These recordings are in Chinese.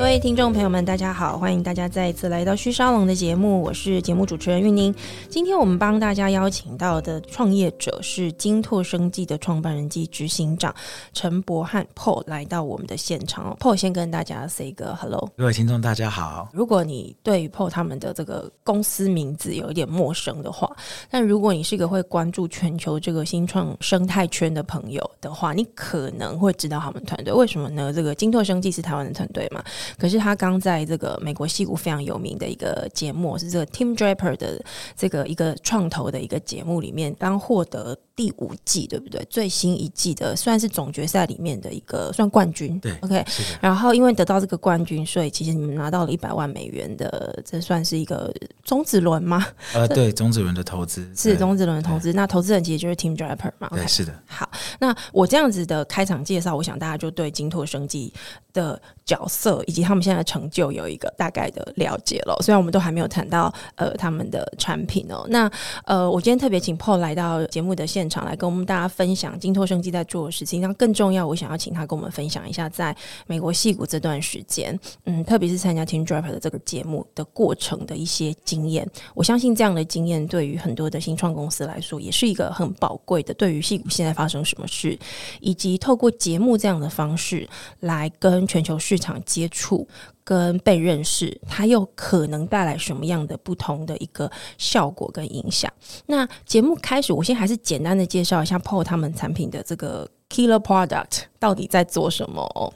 各位听众朋友们，大家好，欢迎大家再一次来到虚沙龙的节目，我是节目主持人玉宁。今天我们帮大家邀请到的创业者是金拓生技的创办人及执行长陈博汉 Paul 来到我们的现场。Paul 先跟大家 say 个 hello。各位听众大家好。如果你对 Paul 他们的这个公司名字有一点陌生的话，但如果你是一个会关注全球这个新创生态圈的朋友的话，你可能会知道他们团队。为什么呢？这个金拓生技是台湾的团队嘛？可是他刚在这个美国戏骨非常有名的一个节目，是这个 Tim Draper 的这个一个创投的一个节目里面，刚获得第五季，对不对？最新一季的算是总决赛里面的一个算冠军。对，OK。然后因为得到这个冠军，所以其实你们拿到了一百万美元的，这算是一个种子轮吗？呃，对，种子轮的投资是种子轮的投资。那投资人其实就是 Team Draper 嘛？对，是的。好，那我这样子的开场介绍，我想大家就对金拓生机的角色以及他们现在的成就有一个大概的了解了。虽然我们都还没有谈到呃他们的产品哦。那呃，我今天特别请 Paul 来到节目的现场，来跟我们大家分享金拓生机在做的事情。那更重要，我想要请他跟我们分享一下，在美国戏谷这段时间，嗯，特别是参加 Team Driver 的这个节目的过程的一些经验。我相信这样的经验对于很多的新创公司来说，也是一个很宝贵的。对于戏谷现在发生什么事，以及透过节目这样的方式来跟全球市场接触。跟被认识，它又可能带来什么样的不同的一个效果跟影响？那节目开始，我先还是简单的介绍一下 Paul 他们产品的这个 Killer Product 到底在做什么哦。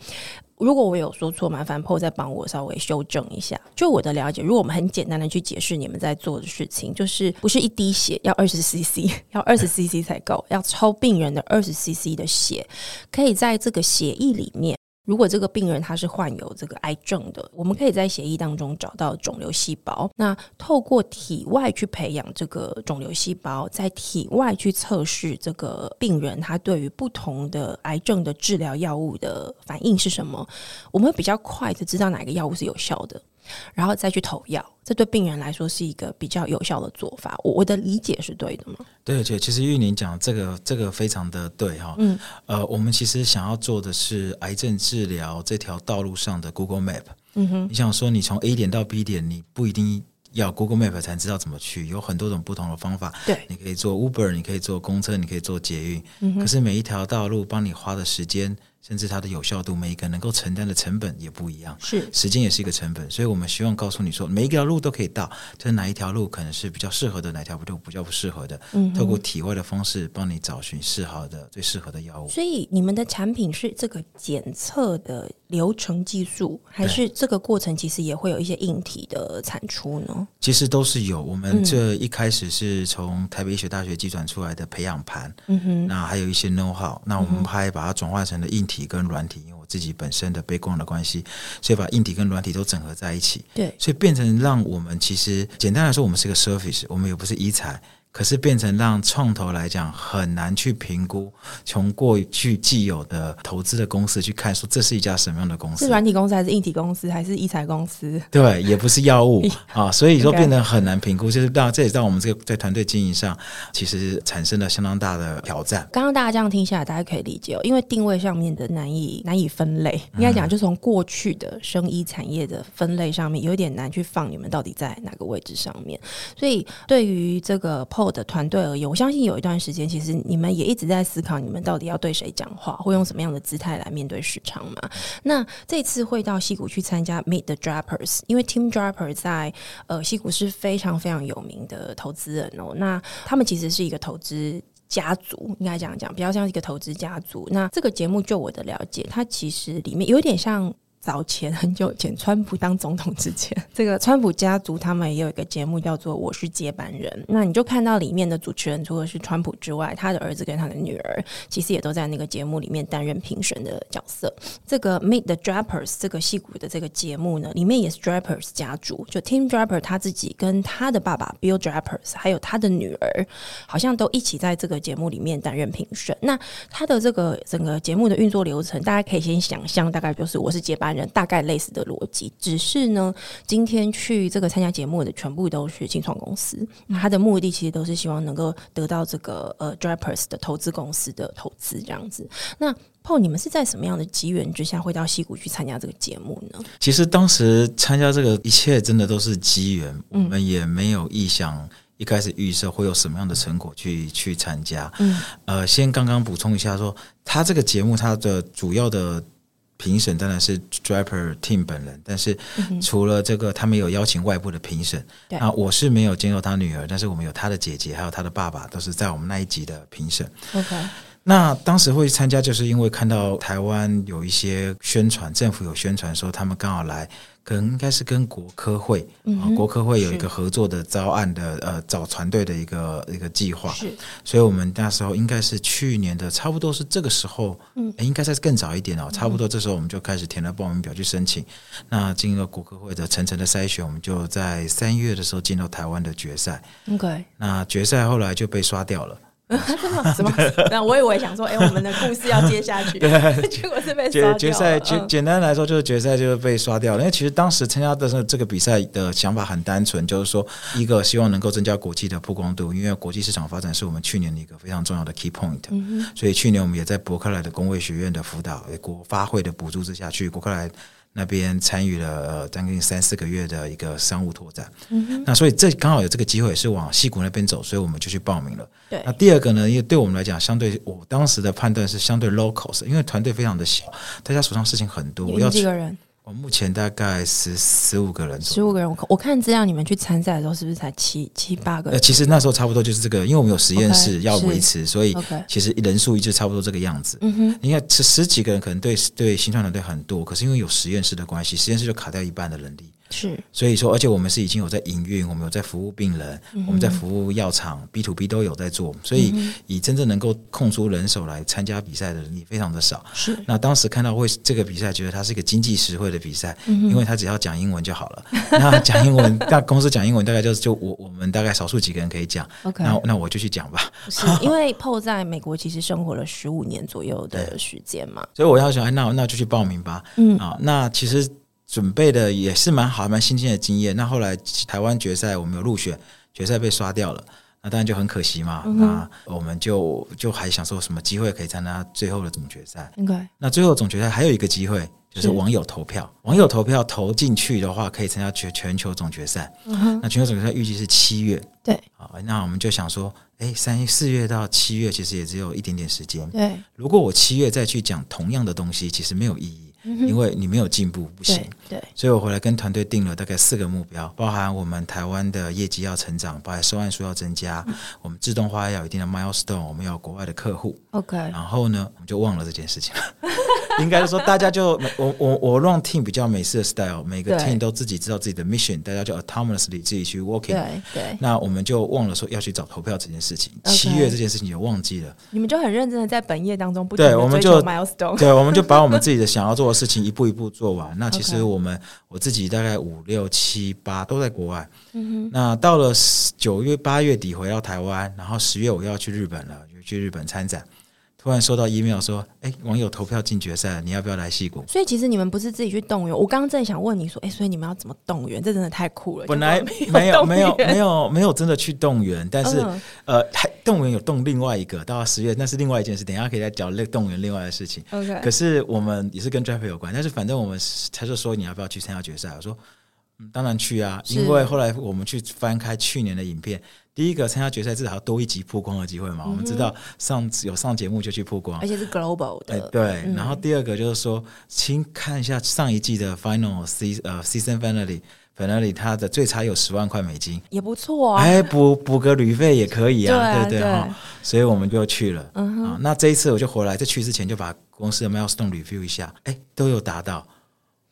如果我有说错，麻烦 Paul 再帮我稍微修正一下。就我的了解，如果我们很简单的去解释你们在做的事情，就是不是一滴血要二十 CC，要二十 CC 才够，要抽病人的二十 CC 的血，可以在这个血液里面。如果这个病人他是患有这个癌症的，我们可以在协议当中找到肿瘤细胞。那透过体外去培养这个肿瘤细胞，在体外去测试这个病人他对于不同的癌症的治疗药物的反应是什么，我们会比较快的知道哪个药物是有效的。然后再去投药，这对病人来说是一个比较有效的做法。我我的理解是对的吗？对，对，其实玉宁讲这个这个非常的对哈。嗯，呃，我们其实想要做的是癌症治疗这条道路上的 Google Map。嗯哼，你想说你从 A 点到 B 点，你不一定要 Google Map 才知道怎么去，有很多种不同的方法。对，你可以做 Uber，你可以坐公车，你可以坐捷运。嗯可是每一条道路帮你花的时间。甚至它的有效度，每一个能够承担的成本也不一样，是。时间也是一个成本，所以我们希望告诉你说，每一条路都可以到，就是哪一条路可能是比较适合的，哪条路比较不适合的，嗯，透过体外的方式帮你找寻适合的、最适合的药物。所以你们的产品是这个检测的流程技术，还是这个过程其实也会有一些硬体的产出呢？其实都是有。我们这一开始是从台北医学大学计转出来的培养盘，嗯哼，那还有一些 know how，那我们还把它转化成了硬体。体跟软体，因为我自己本身的背光的关系，所以把硬体跟软体都整合在一起。对，所以变成让我们其实简单来说，我们是个 surface，我们也不是医材。可是变成让创投来讲很难去评估，从过去既有的投资的公司去看，说这是一家什么样的公司？是软体公司还是硬体公司还是医材公司？对，也不是药物啊，所以说 变得很难评估。就是让这也让我们这个在团队经营上，其实产生了相当大的挑战。刚刚大家这样听下来，大家可以理解哦，因为定位上面的难以难以分类，应该讲就从过去的生医产业的分类上面，有点难去放你们到底在哪个位置上面。所以对于这个。的团队而言，我相信有一段时间，其实你们也一直在思考，你们到底要对谁讲话，会用什么样的姿态来面对市场嘛？那这次会到西谷去参加 Meet the Droppers，因为 Team Dropper 在呃西谷是非常非常有名的投资人哦。那他们其实是一个投资家族，应该这样讲，比较像一个投资家族。那这个节目，就我的了解，它其实里面有点像。早前很久以前，川普当总统之前，这个川普家族他们也有一个节目叫做《我是接班人》。那你就看到里面的主持人除了是川普之外，他的儿子跟他的女儿其实也都在那个节目里面担任评审的角色。这个 Meet the Drapers 这个戏骨的这个节目呢，里面也是 Drapers 家族，就 Tim draper 他自己跟他的爸爸 Bill Drapers，还有他的女儿，好像都一起在这个节目里面担任评审。那他的这个整个节目的运作流程，大家可以先想象，大概就是我是接班。班人大概类似的逻辑，只是呢，今天去这个参加节目的全部都是新创公司，那他的目的其实都是希望能够得到这个呃 Drapers 的投资公司的投资这样子。那 Paul，你们是在什么样的机缘之下会到西谷去参加这个节目呢？其实当时参加这个一切真的都是机缘，我们也没有意向。一开始预设会有什么样的成果去去参加？嗯，呃，先刚刚补充一下，说他这个节目它的主要的评审当然是 Draper Team 本人，但是除了这个，他们有邀请外部的评审。啊，我是没有见到他女儿，但是我们有他的姐姐，还有他的爸爸，都是在我们那一集的评审。OK。那当时会参加，就是因为看到台湾有一些宣传，政府有宣传说他们刚好来，可能应该是跟国科会啊，国科会有一个合作的招案的呃找团队的一个一个计划，是，所以我们那时候应该是去年的差不多是这个时候，嗯，应该在更早一点哦，差不多这时候我们就开始填了报名表去申请，那经过国科会的层层的筛选，我们就在三月的时候进到台湾的决赛，OK，那决赛后来就被刷掉了。什么？那我以为想说，哎，我们的故事要接下去，结果是被决决赛。简简单来说，就是决赛就是被刷掉了。因为其实当时参加的这这个比赛的想法很单纯，就是说，一个希望能够增加国际的曝光度，因为国际市场发展是我们去年的一个非常重要的 key point。所以去年我们也在伯克莱的工卫学院的辅导、国发会的补助之下去伯克莱。那边参与了将近三四个月的一个商务拓展，那所以这刚好有这个机会是往西谷那边走，所以我们就去报名了。对，那第二个呢，因为对我们来讲，相对我当时的判断是相对 local，因为团队非常的小，大家手上事情很多，要几个人。我目前大概十十五个人，十五个人。我我看资料，你们去参赛的时候是不是才七七八个？呃，其实那时候差不多就是这个，因为我们有实验室要维持，所以其实人数一直差不多这个样子。嗯哼，你看，十十几个人可能对对新创团队很多，可是因为有实验室的关系，实验室就卡掉一半的人力。是，所以说，而且我们是已经有在营运，我们有在服务病人，我们在服务药厂，B to B 都有在做，所以以真正能够空出人手来参加比赛的人也非常的少。是，那当时看到会这个比赛，觉得它是一个经济实惠的比赛，因为他只要讲英文就好了。那讲英文，那公司讲英文大概就是就我我们大概少数几个人可以讲。OK，那那我就去讲吧。是 因为 PO 在美国其实生活了十五年左右的时间嘛，所以我要想，哎，那那就去报名吧。嗯啊，那其实。准备的也是蛮好、蛮新鲜的经验。那后来台湾决赛我们有入选，决赛被刷掉了，那当然就很可惜嘛。那我们就就还想说什么机会可以参加最后的总决赛。那最后总决赛还有一个机会，就是网友投票。网友投票投进去的话，可以参加全全球总决赛。嗯那全球总决赛预计是七月。对。好，那我们就想说，哎，三四月到七月其实也只有一点点时间。对。如果我七月再去讲同样的东西，其实没有意义。因为你没有进步不行，对，所以我回来跟团队定了大概四个目标，包含我们台湾的业绩要成长，包含收案数要增加，我们自动化要有一定的 milestone，我们要国外的客户，OK，然后呢，我们就忘了这件事情了。应该是说，大家就我我我让 team 比较美式的 style，每个 team 都自己知道自己的 mission，大家就 autonomously 自己去 working。对对。那我们就忘了说要去找投票这件事情，七月这件事情也忘记了。你们就很认真的在本业当中不对，我们就 milestone。对，我们就把我们自己的想要做的事情一步一步做完。那其实我们我自己大概五六七八都在国外。那到了九月八月底回到台湾，然后十月我要去日本了，就去日本参展。突然收到 email 说，哎，网友投票进决赛，你要不要来戏谷？所以其实你们不是自己去动员。我刚刚正想问你说，哎，所以你们要怎么动员？这真的太酷了。本来没有没有 没有没有真的去动员，但是呃，还动员有动另外一个，到十月那是另外一件事，等下可以再讲那动员另外的事情。OK，可是我们也是跟 Draper 有关，但是反正我们他就说你要不要去参加决赛？我说，嗯，当然去啊，因为后来我们去翻开去年的影片。第一个参加决赛至少要多一集曝光的机会嘛？我们知道上有上节目就去曝光，而且是 global 的。对，然后第二个就是说，请看一下上一季的 final season 呃 season finale，finale 它的最差有十万块美金，也不错啊。哎，补补个旅费也可以啊，对不对哈？所以我们就去了。嗯啊，那这一次我就回来，在去之前就把公司的 milestone review 一下，哎，都有达到。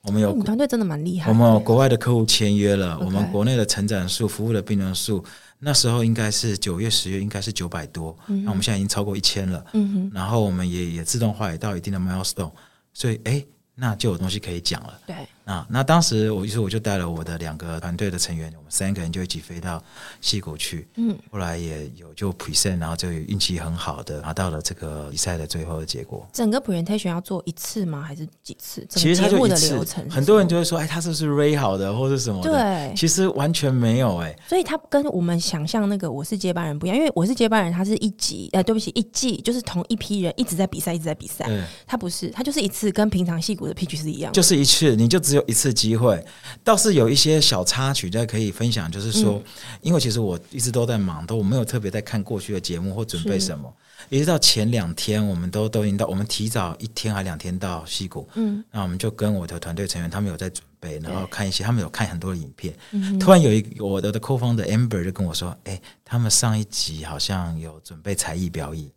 我们有团队真的蛮厉害，我们有国外的客户签约了，我们国内的成长数、服务的病人数。那时候应该是九月、十月，应该是九百多。那我们现在已经超过一千了。然后我们也也自动化也到一定的 milestone，所以哎，那就有东西可以讲了。对。啊，那当时我于是我就带了我的两个团队的成员，我们三个人就一起飞到溪谷去。嗯，后来也有就 present，然后就运气很好的拿到了这个比赛的最后的结果。整个 presentation 要做一次吗？还是几次？其实它就一次。很多人就会说，哎，他是不是 ray 好的，或者什么？对，其实完全没有哎。所以他跟我们想象那个我是接班人不一样，因为我是接班人，他是一集，呃，对不起，一季就是同一批人一直在比赛，一直在比赛。他不是，他就是一次，跟平常戏骨的 pitch 是一样，就是一次，你就只有一次机会。倒是有一些小插曲在可以分享，就是说，因为其实我一直都在忙，都我没有特别在看过去的节目或准备什么。一直到前两天，我们都都已经到，我们提早一天还两天到西谷，嗯，那我们就跟我的团队成员，他们有在准备，然后看一些，他们有看很多的影片。突然有一我的的 co 方的 Amber 就跟我说：“哎，他们上一集好像有准备才艺表演。”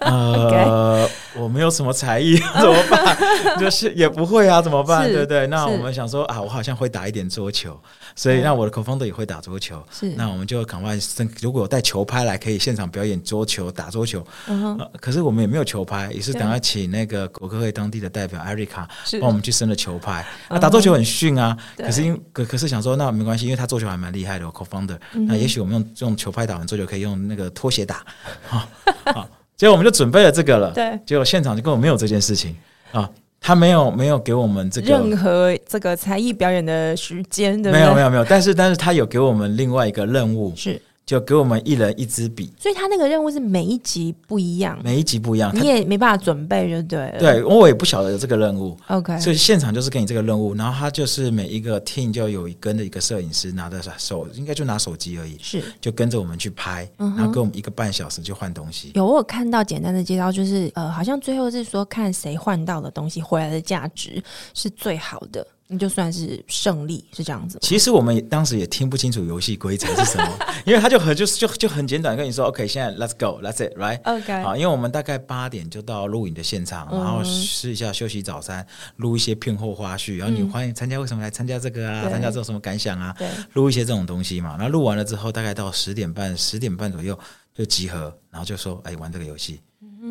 呃，我没有什么才艺，怎么办？就是也不会啊，怎么办？对不对？那我们想说啊，我好像会打一点桌球，所以那我的 c o f o n d e r 也会打桌球。是，那我们就赶快，如果有带球拍来，可以现场表演桌球、打桌球。嗯可是我们也没有球拍，也是等下请那个国科会当地的代表艾瑞卡帮我们去升了球拍。那打桌球很逊啊，可是因可可是想说那没关系，因为他桌球还蛮厉害的，c o f o n d e r。那也许我们用用球拍打完桌球，可以用那个拖鞋打。好。好，结果我们就准备了这个了。对，结果现场就根本没有这件事情。啊，他没有没有给我们这个任何这个才艺表演的时间，对？没有没有没有，但是但是他有给我们另外一个任务。是。就给我们一人一支笔，所以他那个任务是每一集不一样，每一集不一样，你也没办法准备，就对。对，我也不晓得有这个任务，OK。所以现场就是给你这个任务，然后他就是每一个 team 就有一跟的一个摄影师拿着手，应该就拿手机而已，是就跟着我们去拍，然后跟我们一个半小时就换东西。有我有看到简单的介绍，就是呃，好像最后是说看谁换到的东西回来的价值是最好的。你就算是胜利是这样子。其实我们当时也听不清楚游戏规则是什么，因为他就很就是就就很简短跟你说，OK，现在 Let's go，Let's it，right？OK。好，因为我们大概八点就到录影的现场，然后试一下休息早餐，录一些片后花絮，然后你欢迎参加，为什么来参加这个啊？参加之后什么感想啊？录一些这种东西嘛。然后录完了之后，大概到十点半，十点半左右就集合，然后就说，哎，玩这个游戏。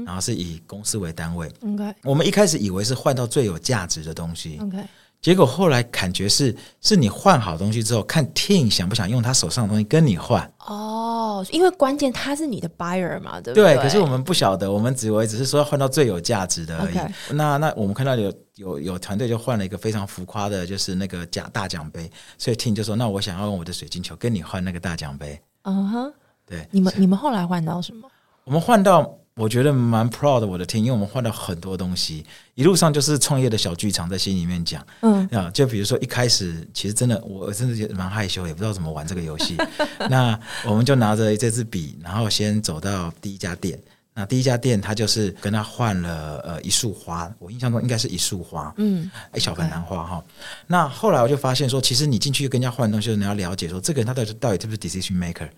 然后是以公司为单位。OK。我们一开始以为是换到最有价值的东西。结果后来感觉是，是你换好东西之后，看 Team 想不想用他手上的东西跟你换。哦，因为关键他是你的 buyer 嘛，对不对？对。可是我们不晓得，我们只为只是说换到最有价值的而已。那那我们看到有有有团队就换了一个非常浮夸的，就是那个奖大奖杯。所以 Ting 就说：“那我想要用我的水晶球跟你换那个大奖杯。”嗯哼。对。你们你们后来换到什么？我们换到。我觉得蛮 proud 我的天，因为我们换了很多东西，一路上就是创业的小剧场在心里面讲。嗯，啊，就比如说一开始，其实真的我真的觉得蛮害羞，也不知道怎么玩这个游戏。那我们就拿着这支笔，然后先走到第一家店。那第一家店，他就是跟他换了呃一束花，我印象中应该是一束花，嗯，一小盆兰花哈。那后来我就发现说，其实你进去跟人家换东西，你要了解说，这个人他到底到底是不是 decision maker。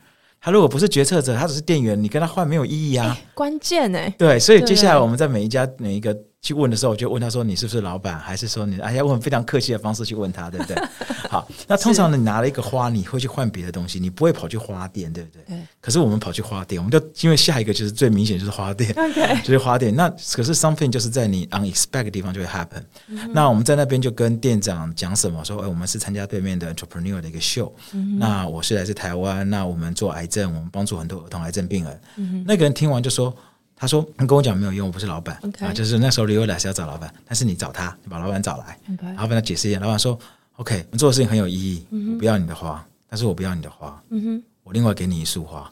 他如果不是决策者，他只是店员，你跟他换没有意义啊。关键哎，对，所以接下来我们在每一家每一个。去问的时候，我就问他说：“你是不是老板？还是说你？哎呀，用非常客气的方式去问他，对不对？好，那通常呢，你拿了一个花，你会去换别的东西，你不会跑去花店，对不对？对。可是我们跑去花店，我们就因为下一个就是最明显就是花店，就是花店。那可是 something 就是在你 unexpected 的地方就会 happen。那我们在那边就跟店长讲什么？说：哎，我们是参加对面的 entrepreneur 的一个秀。那我是来自台湾，那我们做癌症，我们帮助很多儿童癌症病人。那个人听完就说。他说：“你跟我讲没有用，我不是老板啊，就是那时候李伟来是要找老板，但是你找他，你把老板找来，然后跟他解释一下。老板说：‘OK，你做的事情很有意义，我不要你的花，但是我不要你的花，我另外给你一束花。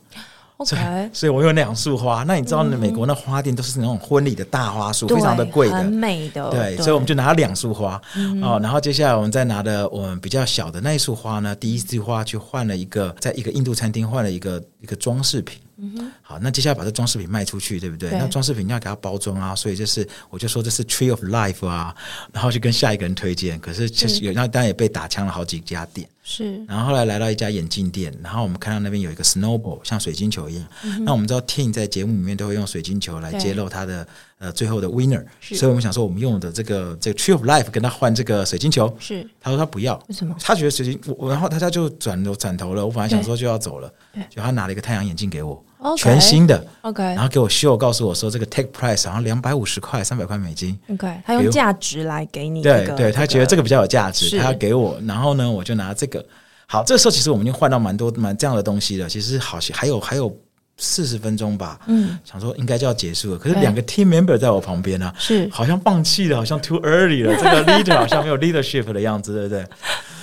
’OK，所以我有两束花。那你知道，美国那花店都是那种婚礼的大花束，非常的贵的，很美的。对，所以我们就拿了两束花哦。然后接下来我们再拿的我们比较小的那一束花呢，第一束花去换了一个，在一个印度餐厅换了一个一个装饰品。”好，那接下来把这装饰品卖出去，对不对？那装饰品要给它包装啊，所以就是我就说这是 Tree of Life 啊，然后就跟下一个人推荐。可是其实有那当然也被打枪了好几家店。是，然后后来来到一家眼镜店，然后我们看到那边有一个 Snowball，像水晶球一样。那我们知道 Team 在节目里面都会用水晶球来揭露他的呃最后的 Winner，所以我们想说我们用的这个这个 Tree of Life 跟他换这个水晶球。是，他说他不要，为什么？他觉得水晶，我然后大家就转头转头了。我本来想说就要走了，就他拿了一个太阳眼镜给我。全新的，OK，然后给我秀，告诉我说这个 take price 好像两百五十块、三百块美金，OK，他用价值来给你，对对，他觉得这个比较有价值，他要给我，然后呢，我就拿这个。好，这时候其实我们已经换到蛮多蛮这样的东西了，其实好像还有还有。四十分钟吧，嗯，想说应该就要结束了，可是两个 team member 在我旁边呢，是。好像放弃了，好像 too early 了，这个 leader 好像没有 leadership 的样子，对不对？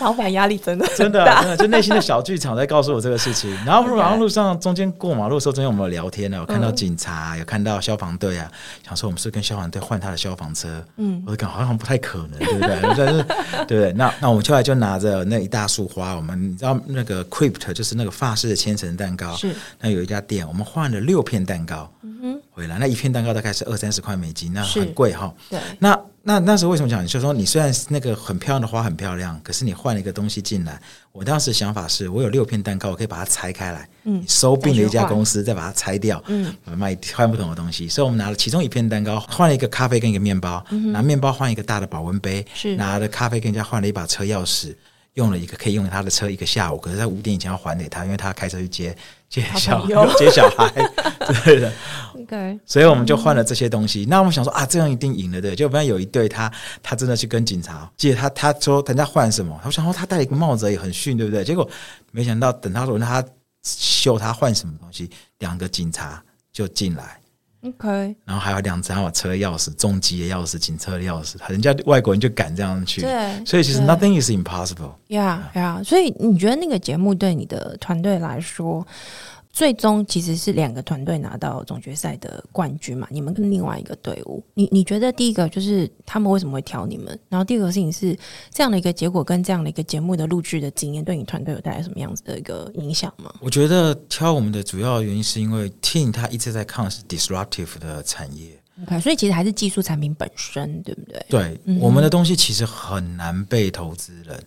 老板压力真的 真的真的，就内心的小剧场在告诉我这个事情。然后然后路上中间过马路的时候，中间我们有聊天呢，有看到警察，有看到消防队啊，想说我们是跟消防队换他的消防车，嗯，我感好像不太可能，对不对？但是对不对？那那我们后来就拿着那一大束花，我们你知道那个 crypt 就是那个法式的千层蛋糕，是。那有一家店，我们换了六片蛋糕，嗯哼，回来那一片蛋糕大概是二三十块美金，那很贵哈，对，那。那那时候为什么讲？就是说，你虽然那个很漂亮的花很漂亮，可是你换了一个东西进来。我当时想法是，我有六片蛋糕，我可以把它拆开来，嗯，收并了一家公司再把它拆掉，嗯，卖换不同的东西。所以我们拿了其中一片蛋糕，换了一个咖啡跟一个面包，拿面包换一个大的保温杯，是拿了咖啡跟人家换了一把车钥匙。用了一个可以用他的车一个下午，可是在五点以前要还给他，因为他开车去接接小 接小孩，对的。OK，所以我们就换了这些东西。那我们想说啊，这样一定赢了对？就不然有一对他他真的去跟警察借他，他说人家换什么？我想说他戴了一个帽子也很逊，对不对？结果没想到等他说他秀他换什么东西，两个警察就进来。OK，然后还有两张车钥匙、重机的钥匙、警车的钥匙，人家外国人就敢这样去，对，所以其实 nothing is impossible。Yeah，Yeah，所以你觉得那个节目对你的团队来说？最终其实是两个团队拿到总决赛的冠军嘛？你们跟另外一个队伍，你你觉得第一个就是他们为什么会挑你们？然后第二个事情是这样的一个结果跟这样的一个节目的录制的经验，对你团队有带来什么样子的一个影响吗？我觉得挑我们的主要原因是因为 Team 它一直在抗是 disruptive 的产业，OK，所以其实还是技术产品本身，对不对？对，我们的东西其实很难被投资人。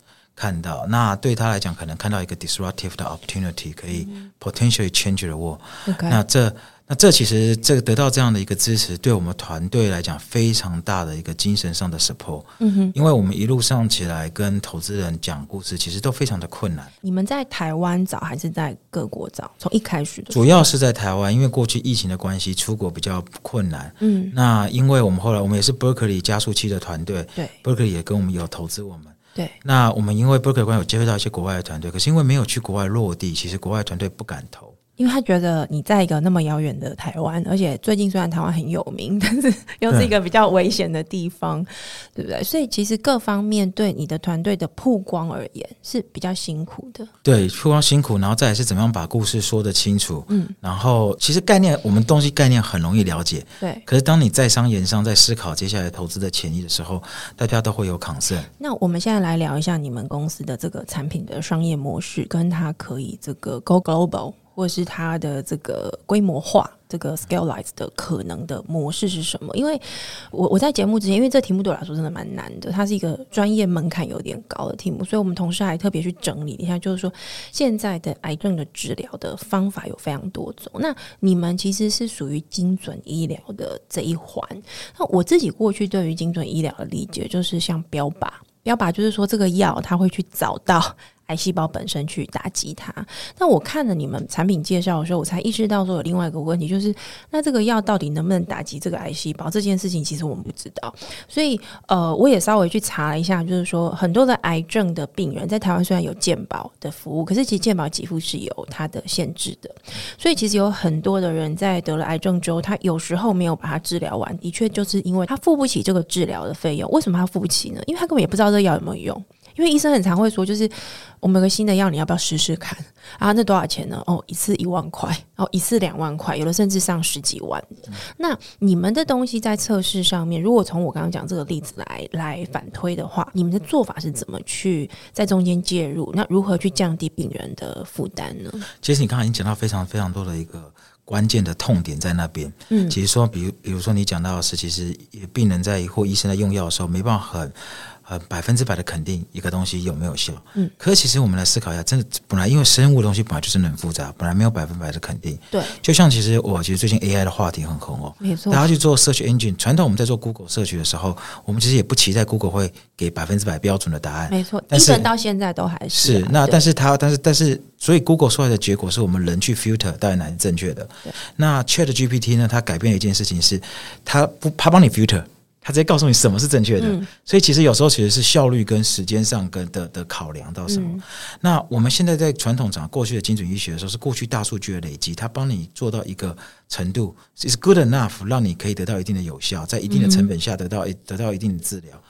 看到那对他来讲，可能看到一个 disruptive 的 opportunity，可以 potentially change the world。那这那这其实这个得到这样的一个支持，对我们团队来讲非常大的一个精神上的 support。嗯哼，因为我们一路上起来跟投资人讲故事，其实都非常的困难。你们在台湾找还是在各国找？从一开始主要是在台湾，因为过去疫情的关系，出国比较困难。嗯，那因为我们后来我们也是 Berkeley 加速器的团队，对，Berkeley 也跟我们有投资我们。对，那我们因为 Berkeley 有接触到一些国外的团队，可是因为没有去国外落地，其实国外团队不敢投。因为他觉得你在一个那么遥远的台湾，而且最近虽然台湾很有名，但是又是一个比较危险的地方，对不对？所以其实各方面对你的团队的曝光而言是比较辛苦的。对，曝光辛苦，然后再来是怎么样把故事说得清楚。嗯，然后其实概念，我们东西概念很容易了解。对。可是当你在商言商，在思考接下来投资的潜力的时候，大家都会有抗胜。那我们现在来聊一下你们公司的这个产品的商业模式，跟它可以这个 go global。或是它的这个规模化、这个 scaleize 的可能的模式是什么？因为我我在节目之前，因为这题目对我来说真的蛮难的，它是一个专业门槛有点高的题目，所以我们同事还特别去整理一下，就是说现在的癌症的治疗的方法有非常多种。那你们其实是属于精准医疗的这一环。那我自己过去对于精准医疗的理解，就是像标靶，标靶就是说这个药它会去找到。癌细胞本身去打击它，那我看了你们产品介绍的时候，我才意识到说有另外一个问题，就是那这个药到底能不能打击这个癌细胞？这件事情其实我们不知道，所以呃，我也稍微去查了一下，就是说很多的癌症的病人在台湾虽然有健保的服务，可是其实健保给付是有它的限制的，所以其实有很多的人在得了癌症之后，他有时候没有把它治疗完，的确就是因为他付不起这个治疗的费用。为什么他付不起呢？因为他根本也不知道这药有没有用。因为医生很常会说，就是我们有个新的药，你要不要试试看？啊，那多少钱呢？哦，一次一万块，哦一次两万块，有的甚至上十几万。那你们的东西在测试上面，如果从我刚刚讲这个例子来来反推的话，你们的做法是怎么去在中间介入？那如何去降低病人的负担呢？其实你刚才已经讲到非常非常多的一个关键的痛点在那边。嗯，其实说，比如比如说你讲到的是，其实病人在或医生在用药的时候，没办法很。呃百分之百的肯定一个东西有没有效。嗯，可是其实我们来思考一下，真的本来因为生物的东西本来就是很复杂，本来没有百分百的肯定。对，就像其实我其实最近 AI 的话题很红哦，没错。大家去做 search engine，传统我们在做 Google search 的时候，我们其实也不期待 Google 会给百分之百标准的答案。没错，但是到现在都还是是那但是它但是但是所以 Google 出来的结果是我们人去 filter 到底哪是正确的。那 Chat GPT 呢？它改变了一件事情是，它不它帮你 filter。他直接告诉你什么是正确的，所以其实有时候其实是效率跟时间上跟的的考量到什么。那我们现在在传统上过去的精准医学的时候，是过去大数据的累积，它帮你做到一个程度，is good enough，让你可以得到一定的有效，在一定的成本下得到一得到一定的治疗。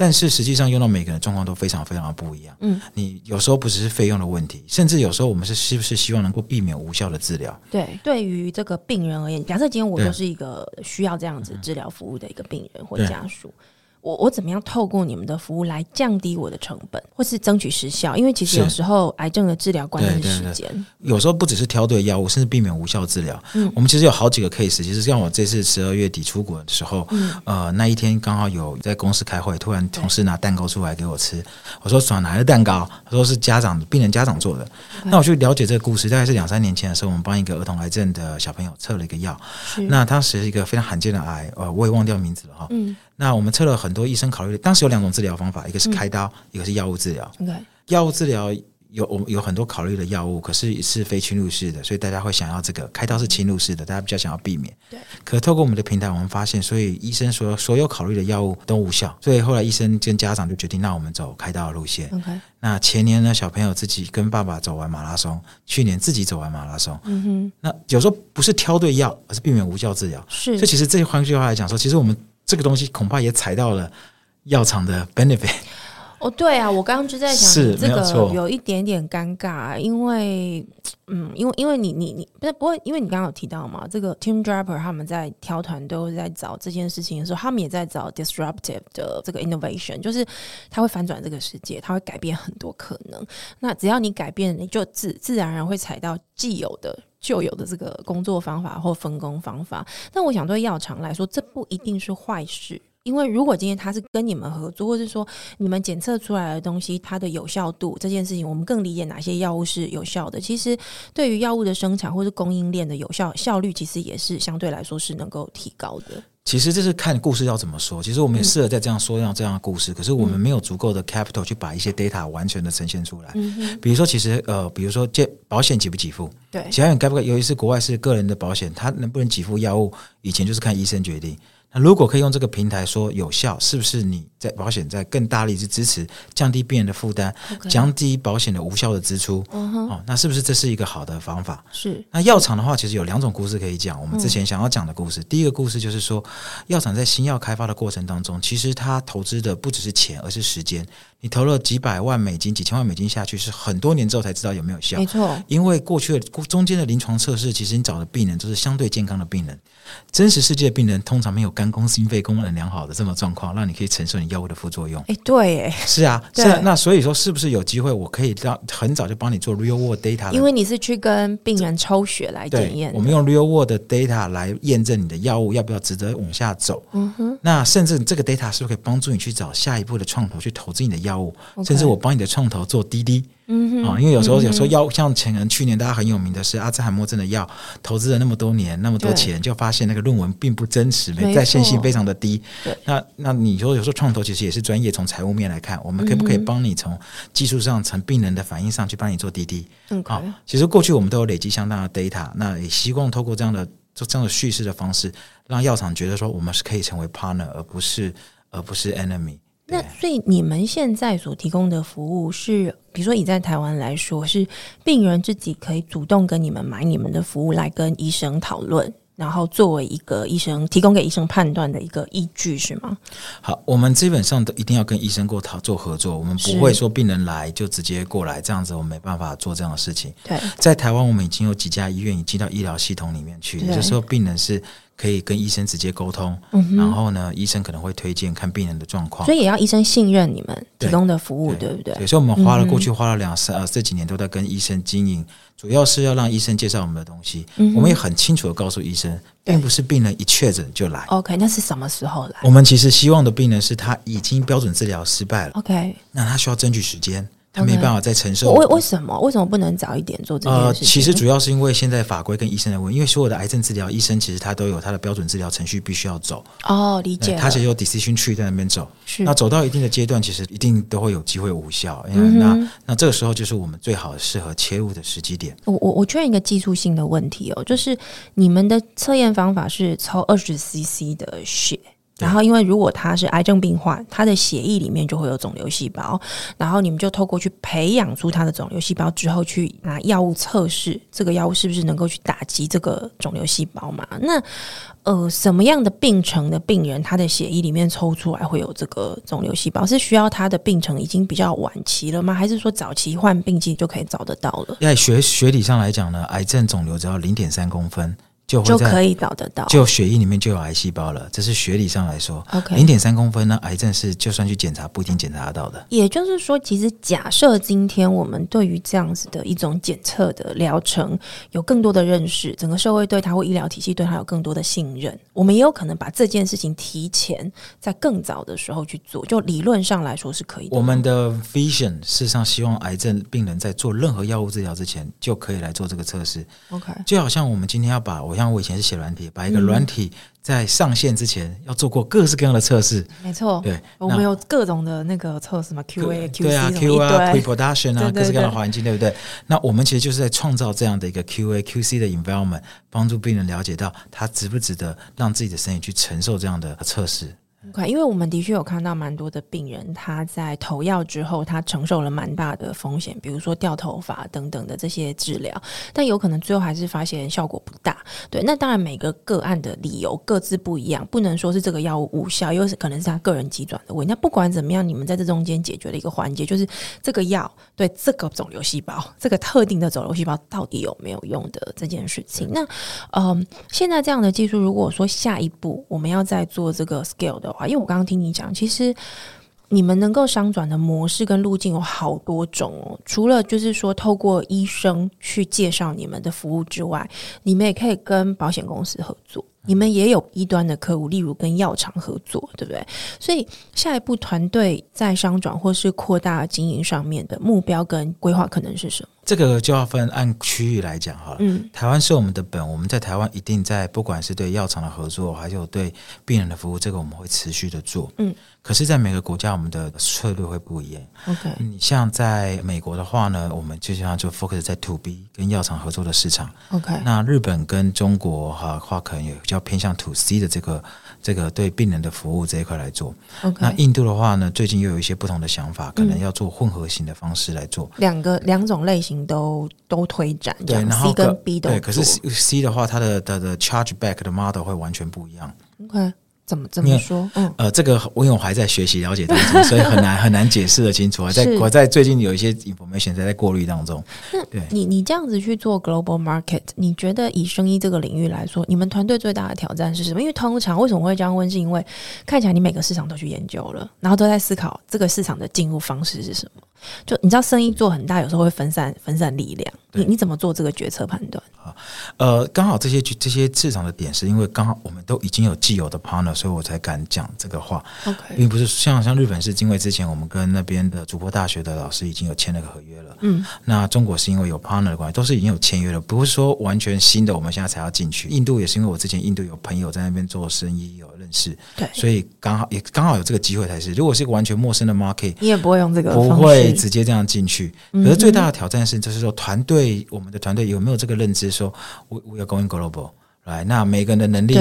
但是实际上用到每个人状况都非常非常的不一样。嗯，你有时候不只是费用的问题，甚至有时候我们是是不是希望能够避免无效的治疗？对，对于这个病人而言，假设今天我就是一个需要这样子治疗服务的一个病人或家属。我我怎么样透过你们的服务来降低我的成本，或是争取时效？因为其实有时候癌症的治疗关键是时间，有时候不只是挑对药物，甚至避免无效治疗。嗯，我们其实有好几个 case。其实像我这次十二月底出国的时候，呃，那一天刚好有在公司开会，突然同事拿蛋糕出来给我吃，我说耍哪来的蛋糕？他说是家长病人家长做的。那我去了解这个故事，大概是两三年前的时候，我们帮一个儿童癌症的小朋友测了一个药。那当时是一个非常罕见的癌，呃，我也忘掉名字了哈。嗯。那我们测了很多医生考虑的，当时有两种治疗方法，一个是开刀，一个是药物治疗。药物治疗有我们有很多考虑的药物，可是是非侵入式的，所以大家会想要这个开刀是侵入式的，大家比较想要避免。对。可透过我们的平台，我们发现，所以医生所所有考虑的药物都无效，所以后来医生跟家长就决定，那我们走开刀的路线。OK。那前年呢，小朋友自己跟爸爸走完马拉松，去年自己走完马拉松。嗯哼。那有时候不是挑对药，而是避免无效治疗。是。所以其实这换句话来讲说，其实我们。这个东西恐怕也踩到了药厂的 benefit。哦，对啊，我刚刚就在想，这个有一点点尴尬，因为，嗯，因为因为你你你不是不会，因为你刚刚有提到嘛，这个 Team Draper 他们在挑团队或在找这件事情的时候，他们也在找 disruptive 的这个 innovation，就是他会反转这个世界，他会改变很多可能。那只要你改变，你就自自然而然会踩到既有的。旧有的这个工作方法或分工方法，但我想对药厂来说，这不一定是坏事。因为如果今天他是跟你们合作，或是说你们检测出来的东西，它的有效度这件事情，我们更理解哪些药物是有效的。其实对于药物的生产或是供应链的有效效率，其实也是相对来说是能够提高的。其实这是看故事要怎么说。其实我们也适合在这样说这样这样的故事，可是我们没有足够的 capital 去把一些 data 完全的呈现出来。比如说，其实呃，比如说这保险给不给付？对，其他人该不该？尤其是国外是个人的保险，他能不能给付药物？以前就是看医生决定。那如果可以用这个平台说有效，是不是你在保险在更大力去支持降低病人的负担，降低保险的无效的支出？哦，那是不是这是一个好的方法？是。那药厂的话，其实有两种故事可以讲。我们之前想要讲的故事，第一个故事就是说，药厂在新药开发的过程当中，其实它投资的不只是钱，而是时间。你投了几百万美金、几千万美金下去，是很多年之后才知道有没有效。没错，因为过去的中间的临床测试，其实你找的病人都是相对健康的病人。真实世界的病人通常没有肝功、心肺功能良好的这么状况，让你可以承受你药物的副作用。哎，对，哎，是啊，是啊。那所以说，是不是有机会，我可以让很早就帮你做 real world data？因为你是去跟病人抽血来检验，我们用 real world 的 data 来验证你的药物要不要值得往下走。嗯哼。那甚至这个 data 是不是可以帮助你去找下一步的创投去投资你的药物，甚至我帮你的创投做滴滴。嗯啊，因为有时候有时候药像前人去年大家很有名的是阿兹海默症的药，投资了那么多年那么多钱，就发现那个论文并不真实，没在线性非常的低。那那你说有时候创投其实也是专业，从财务面来看，我们可不可以帮你从技术上、从病人的反应上去帮你做滴滴？嗯，好。其实过去我们都有累积相当的 data，那也希望透过这样的做这样的叙事的方式，让药厂觉得说我们是可以成为 partner，而不是而不是 enemy。那所以你们现在所提供的服务是，比如说以在台湾来说，是病人自己可以主动跟你们买你们的服务来跟医生讨论，然后作为一个医生提供给医生判断的一个依据，是吗？好，我们基本上都一定要跟医生过讨做合作，我们不会说病人来就直接过来，这样子我们没办法做这样的事情。对，在台湾我们已经有几家医院已经到医疗系统里面去，就是说病人是。可以跟医生直接沟通，然后呢，医生可能会推荐看病人的状况，所以也要医生信任你们提供的服务，对不对？所以我们花了过去花了两三呃这几年都在跟医生经营主要是要让医生介绍我们的东西。我们也很清楚的告诉医生，并不是病人一确诊就来。OK，那是什么时候来？我们其实希望的病人是他已经标准治疗失败了。OK，那他需要争取时间。他没办法再承受。为为什么？为什么不能早一点做这件事情？其实主要是因为现在法规跟医生的问题。因为所有的癌症治疗，医生其实他都有他的标准治疗程序，必须要走。哦，理解。他其实有 decision tree 在那边走。是。那走到一定的阶段，其实一定都会有机会无效。嗯。那那这个时候就是我们最好适合切入的时机点。我我我确认一个技术性的问题哦，就是你们的测验方法是抽二十 cc 的血。然后，因为如果他是癌症病患，他的血液里面就会有肿瘤细胞，然后你们就透过去培养出他的肿瘤细胞之后，去拿药物测试这个药物是不是能够去打击这个肿瘤细胞嘛？那呃，什么样的病程的病人，他的血液里面抽出来会有这个肿瘤细胞？是需要他的病程已经比较晚期了吗？还是说早期患病期就可以找得到了？在学学理上来讲呢，癌症肿瘤只要零点三公分。就可以找得到，就血液里面就有癌细胞了。这是学理上来说，OK，零点三公分呢，癌症是就算去检查不一定检查得到的。也就是说，其实假设今天我们对于这样子的一种检测的疗程有更多的认识，整个社会对它或医疗体系对它有更多的信任，我们也有可能把这件事情提前在更早的时候去做。就理论上来说是可以。我们的 vision 事实上希望癌症病人在做任何药物治疗之前就可以来做这个测试。OK，就好像我们今天要把我。像我以前是写软体，把一个软体在上线之前要做过各式各样的测试。没错，对，我们有各种的那个测试嘛，QA、QC 对啊，Q 啊，Pre-production 啊，各式各样的环境，对不对？那我们其实就是在创造这样的一个 QA、QC 的 environment，帮助病人了解到他值不值得让自己的身体去承受这样的测试。快，因为我们的确有看到蛮多的病人，他在投药之后，他承受了蛮大的风险，比如说掉头发等等的这些治疗，但有可能最后还是发现效果不大。对，那当然每个个案的理由各自不一样，不能说是这个药物无效，又是可能是他个人急转的问题。那不管怎么样，你们在这中间解决了一个环节，就是这个药对这个肿瘤细胞，这个特定的肿瘤细胞到底有没有用的这件事情。那嗯，现在这样的技术，如果说下一步我们要再做这个 scale 的。因为我刚刚听你讲，其实你们能够商转的模式跟路径有好多种哦。除了就是说透过医生去介绍你们的服务之外，你们也可以跟保险公司合作。你们也有一端的客户，例如跟药厂合作，对不对？所以下一步团队在商转或是扩大经营上面的目标跟规划可能是什么？这个就要分按区域来讲哈。嗯，台湾是我们的本，我们在台湾一定在不管是对药厂的合作，还有对病人的服务，这个我们会持续的做。嗯，可是，在每个国家，我们的策略会不一样。OK，你像在美国的话呢，我们就像就 focus 在 To B 跟药厂合作的市场。OK，那日本跟中国哈话可能有比较偏向 To C 的这个。这个对病人的服务这一块来做，那印度的话呢，最近又有一些不同的想法，可能要做混合型的方式来做，两个两种类型都都推展，对，然后 C 跟 B 都对，可是 C 的话，它的它的 charge back 的 model 会完全不一样。OK。怎么怎么说？嗯，呃，这个因为我还在学习了解当中，所以很难很难解释的清楚啊。在我在最近有一些 information 在在过滤当中。那你你这样子去做 global market，你觉得以生意这个领域来说，你们团队最大的挑战是什么？因为通常为什么会这样问？是因为看起来你每个市场都去研究了，然后都在思考这个市场的进入方式是什么。就你知道，生意做很大，有时候会分散分散力量。你你怎么做这个决策判断啊？呃，刚好这些这些市场的点，是因为刚好我们都已经有既有的 partner，所以我才敢讲这个话。OK，并不是像像日本是因为之前我们跟那边的主播大学的老师已经有签了个合约了。嗯，那中国是因为有 partner 的关系，都是已经有签约了，不是说完全新的，我们现在才要进去。印度也是因为我之前印度有朋友在那边做生意，有认识，对，所以刚好也刚好有这个机会才是。如果是一个完全陌生的 market，你也不会用这个，不会直接这样进去。可是最大的挑战是，就是说团队，我们的团队有没有这个认知，说我我要 going global，来，那每个人的能力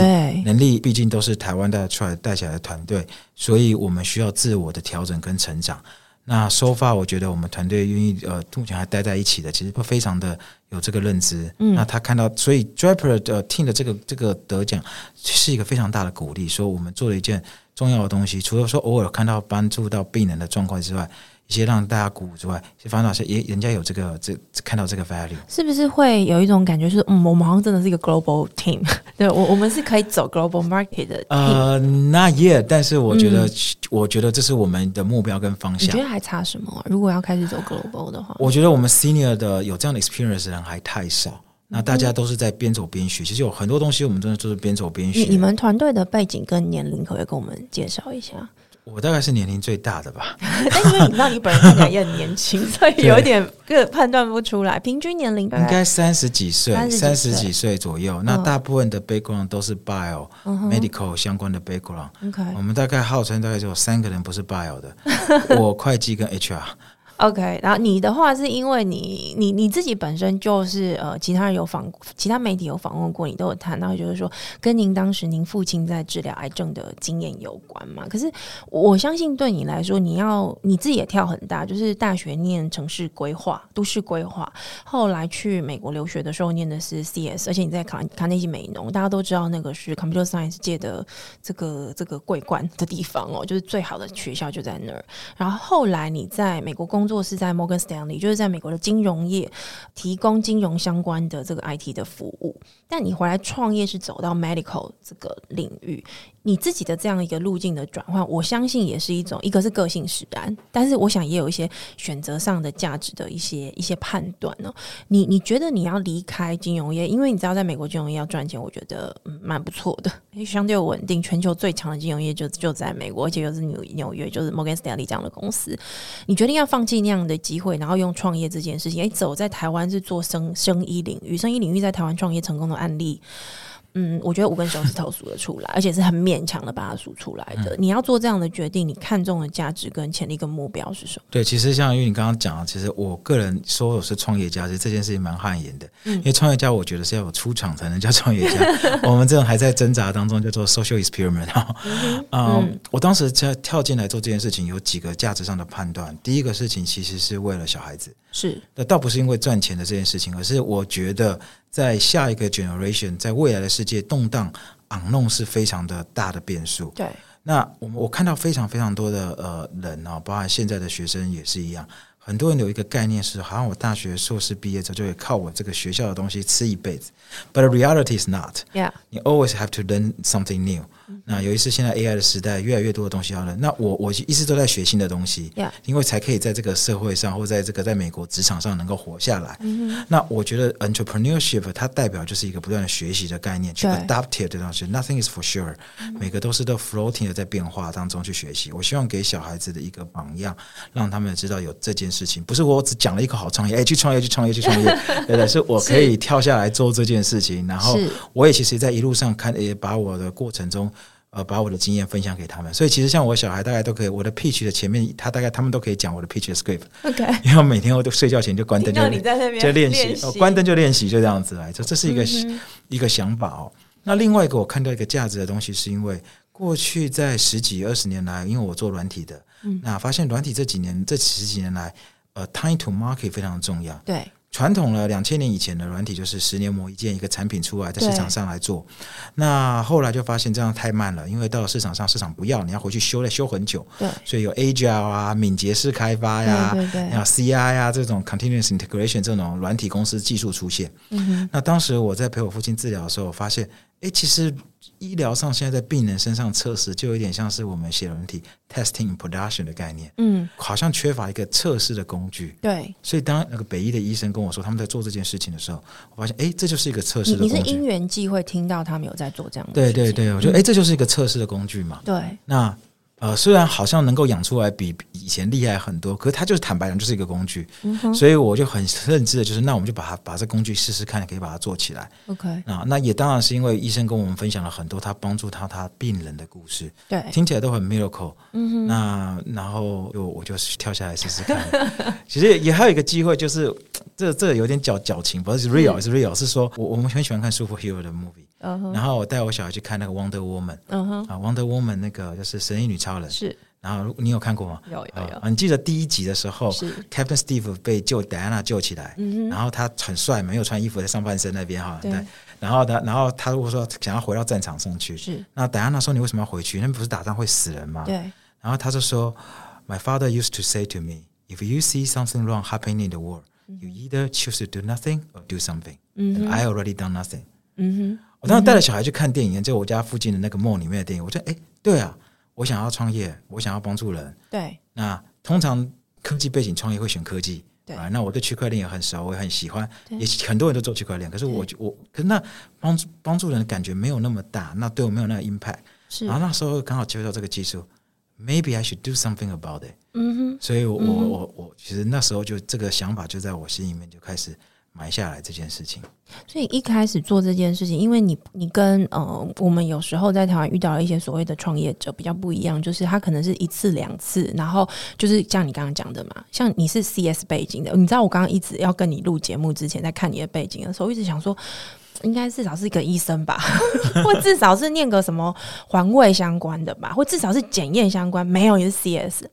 能力，毕竟都是台湾带出来带起来的团队，所以我们需要自我的调整跟成长。那 so far，我觉得我们团队愿意呃，目前还待在一起的，其实都非常的有这个认知。嗯，那他看到，所以 Draper 的 team 的这个这个得奖是一个非常大的鼓励，说我们做了一件重要的东西。除了说偶尔看到帮助到病人的状况之外，一些让大家鼓舞之外，其实反倒是也人家有这个这看到这个 value，是不是会有一种感觉是，嗯，我们好像真的是一个 global team，对我我们是可以走 global market 的。呃，not yet，但是我觉得，我觉得这是我们的目标跟方向。你觉得还差什么？如果要开始走 global 的话，我觉得我们 senior 的有这样的 experience 的人还太少。那大家都是在边走边学，其实有很多东西我们真的就是边走边学。你们团队的背景跟年龄，可不可以跟我们介绍一下？我大概是年龄最大的吧，但因为你知道你本人看起来也很年轻，所以有一点个判断不出来。平均年龄应该三十几岁，三十几岁左右。那大部分的 background 都是 bio medical 相关的 background。我们大概号称大概就有三个人不是 bio 的，我会计跟 HR。OK，然后你的话是因为你你你自己本身就是呃，其他人有访，其他媒体有访问过你，都有谈到，就是说跟您当时您父亲在治疗癌症的经验有关嘛。可是我相信对你来说，你要你自己也跳很大，就是大学念城市规划、都市规划，后来去美国留学的时候念的是 CS，而且你在卡卡内基美农，大家都知道那个是 Computer Science 界的这个这个桂冠的地方哦，就是最好的学校就在那儿。然后后来你在美国工做是在 Morgan Stanley，就是在美国的金融业提供金融相关的这个 IT 的服务。但你回来创业是走到 medical 这个领域。你自己的这样一个路径的转换，我相信也是一种，一个是个性使然，但是我想也有一些选择上的价值的一些一些判断呢。你你觉得你要离开金融业，因为你知道在美国金融业要赚钱，我觉得嗯蛮不错的，相对稳定，全球最强的金融业就就在美国，而且又是纽纽约，就是 Morgan Stanley 这样的公司。你决定要放弃那样的机会，然后用创业这件事情，哎，走在台湾是做生生意领域，生意领域在台湾创业成功的案例。嗯，我觉得五根手指头数得出来，而且是很勉强的把它数出来的。你要做这样的决定，你看中的价值跟潜力跟目标是什么？对，其实像因为你刚刚讲，其实我个人说我是创业家，其实这件事情蛮汗颜的。嗯，因为创业家，我觉得是要有出场才能叫创业家。我们这种还在挣扎当中，叫做 social experiment 我当时在跳进来做这件事情，有几个价值上的判断。第一个事情其实是为了小孩子，是，那倒不是因为赚钱的这件事情，而是我觉得。在下一个 generation，在未来的世界动荡、昂弄是非常的大的变数。对，那我我看到非常非常多的呃人啊，包含现在的学生也是一样，很多人有一个概念是，好像我大学硕士毕业之后就会靠我这个学校的东西吃一辈子。But the reality is not. Yeah, 你 always have to learn something new. 那有一次，现在 AI 的时代，越来越多的东西要认。那我我一直都在学新的东西，因为才可以在这个社会上，或在这个在美国职场上能够活下来。那我觉得 entrepreneurship 它代表就是一个不断的学习的概念，去 adapt it 的东西。Nothing is for sure，每个都是都 floating 的在变化当中去学习。我希望给小孩子的一个榜样，让他们知道有这件事情，不是我只讲了一个好创业，哎，去创业，去创业，去创业，对 对，是我可以跳下来做这件事情。然后我也其实，在一路上看，也把我的过程中。呃，把我的经验分享给他们，所以其实像我小孩，大概都可以，我的 pitch 的前面，他大概他们都可以讲我的 pitch 的 script。OK，因为每天我都睡觉前就关灯，就就练习，关灯就练习，就这样子来，这这是一个一个想法哦。那另外一个我看到一个价值的东西，是因为过去在十几二十年来，因为我做软体的，那发现软体这几年这十几年来，呃，time to market 非常重要。对。传统了两千年以前的软体就是十年磨一剑，一个产品出来在市场上来做。那后来就发现这样太慢了，因为到了市场上，市场不要，你要回去修了修很久。对，所以有 Agile 啊，敏捷式开发呀，然后 CI 啊这种 Continuous Integration 这种软体公司技术出现。嗯那当时我在陪我父亲治疗的时候，我发现。哎，其实医疗上现在在病人身上测试，就有点像是我们写人体 testing production 的概念。嗯，好像缺乏一个测试的工具。对，所以当那个北医的医生跟我说他们在做这件事情的时候，我发现，哎，这就是一个测试的。你是因缘际会听到他们有在做这样的？对对对，我觉得，哎，这就是一个测试的工具嘛。对，那。呃，虽然好像能够养出来比以前厉害很多，可是它就是坦白讲就是一个工具，所以我就很认知的就是，那我们就把它把这工具试试看，可以把它做起来。OK，啊，那也当然是因为医生跟我们分享了很多他帮助他他病人的故事，对，听起来都很 miracle。嗯哼，那然后就我就跳下来试试看。其实也还有一个机会，就是这这有点矫矫情，不是 real，是 real，是说我我们很喜欢看 superhero 的 movie。然后我带我小孩去看那个 Wonder Woman，啊，Wonder Woman 那个就是神医女超人。是，然后你有看过吗？有有有。你记得第一集的时候，Captain Steve 被救，Diana 救起来，然后他很帅，没有穿衣服在上半身那边哈。对。然后他，然后他如果说想要回到战场上去，是。那 Diana 说：“你为什么要回去？那不是打仗会死人吗？”对。然后他就说：“My father used to say to me, if you see something wrong happening in the world, you either choose to do nothing or do something. I already done nothing.” 嗯哼。我当时带着小孩去看电影，在我家附近的那个梦里面的电影，我觉得哎，对啊，我想要创业，我想要帮助人。对，那通常科技背景创业会选科技。对，那我对区块链也很熟，我也很喜欢，也很多人都做区块链。可是我我可是那帮助帮助人的感觉没有那么大，那对我没有那个 impact。是，然后那时候刚好接触到这个技术，maybe I should do something about it。嗯哼，所以我我我其实那时候就这个想法就在我心里面就开始。埋下来这件事情，所以一开始做这件事情，因为你你跟呃，我们有时候在台湾遇到了一些所谓的创业者比较不一样，就是他可能是一次两次，然后就是像你刚刚讲的嘛，像你是 CS 背景的，你知道我刚刚一直要跟你录节目之前，在看你的背景的时候，我一直想说，应该至少是一个医生吧，或至少是念个什么环卫相关的吧，或至少是检验相关，没有也是 CS。